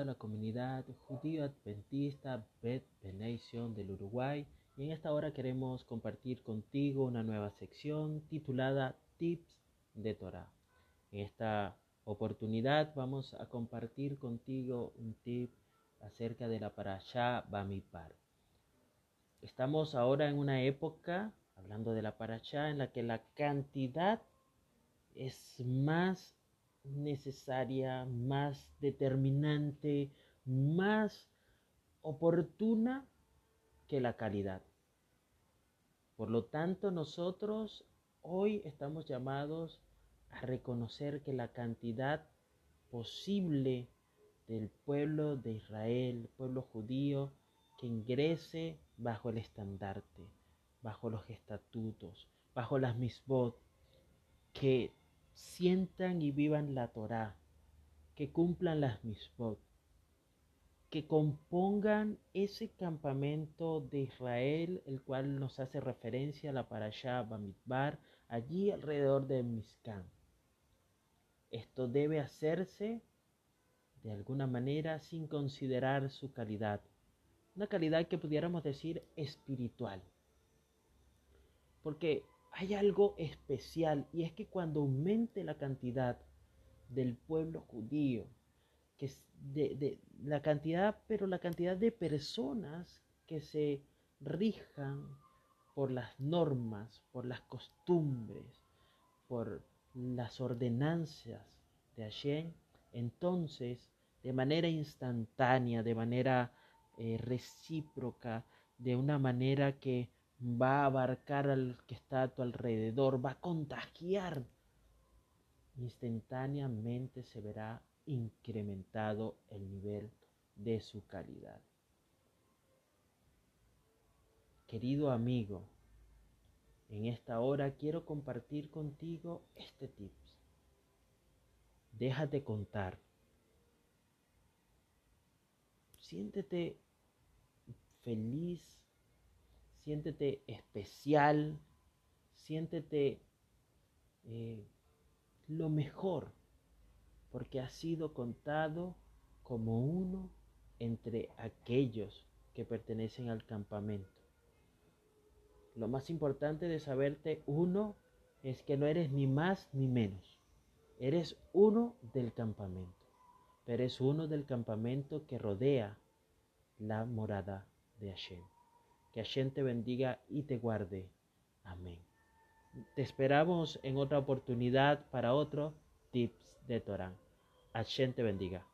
toda la comunidad judío adventista Bet Benation del Uruguay y en esta hora queremos compartir contigo una nueva sección titulada Tips de Torah. En esta oportunidad vamos a compartir contigo un tip acerca de la Parashá Bamidbar. Estamos ahora en una época, hablando de la Parashá, en la que la cantidad es más necesaria, más determinante, más oportuna que la calidad. Por lo tanto, nosotros hoy estamos llamados a reconocer que la cantidad posible del pueblo de Israel, pueblo judío, que ingrese bajo el estandarte, bajo los estatutos, bajo las misbot, que sientan y vivan la Torá, que cumplan las misbot, que compongan ese campamento de Israel, el cual nos hace referencia a la Parashá Bamidbar, allí alrededor de Mizcán. Esto debe hacerse de alguna manera sin considerar su calidad, una calidad que pudiéramos decir espiritual. Porque hay algo especial y es que cuando aumente la cantidad del pueblo judío, que es de, la cantidad, pero la cantidad de personas que se rijan por las normas, por las costumbres, por las ordenanzas de Hashem, entonces de manera instantánea, de manera eh, recíproca, de una manera que va a abarcar al que está a tu alrededor, va a contagiar. Instantáneamente se verá incrementado el nivel de su calidad. Querido amigo, en esta hora quiero compartir contigo este tips. Déjate contar. Siéntete feliz siéntete especial, siéntete eh, lo mejor, porque has sido contado como uno entre aquellos que pertenecen al campamento. Lo más importante de saberte uno es que no eres ni más ni menos. Eres uno del campamento, pero eres uno del campamento que rodea la morada de Hashem. Que Hashem te bendiga y te guarde. Amén. Te esperamos en otra oportunidad para otro tips de Torán. Hashem bendiga.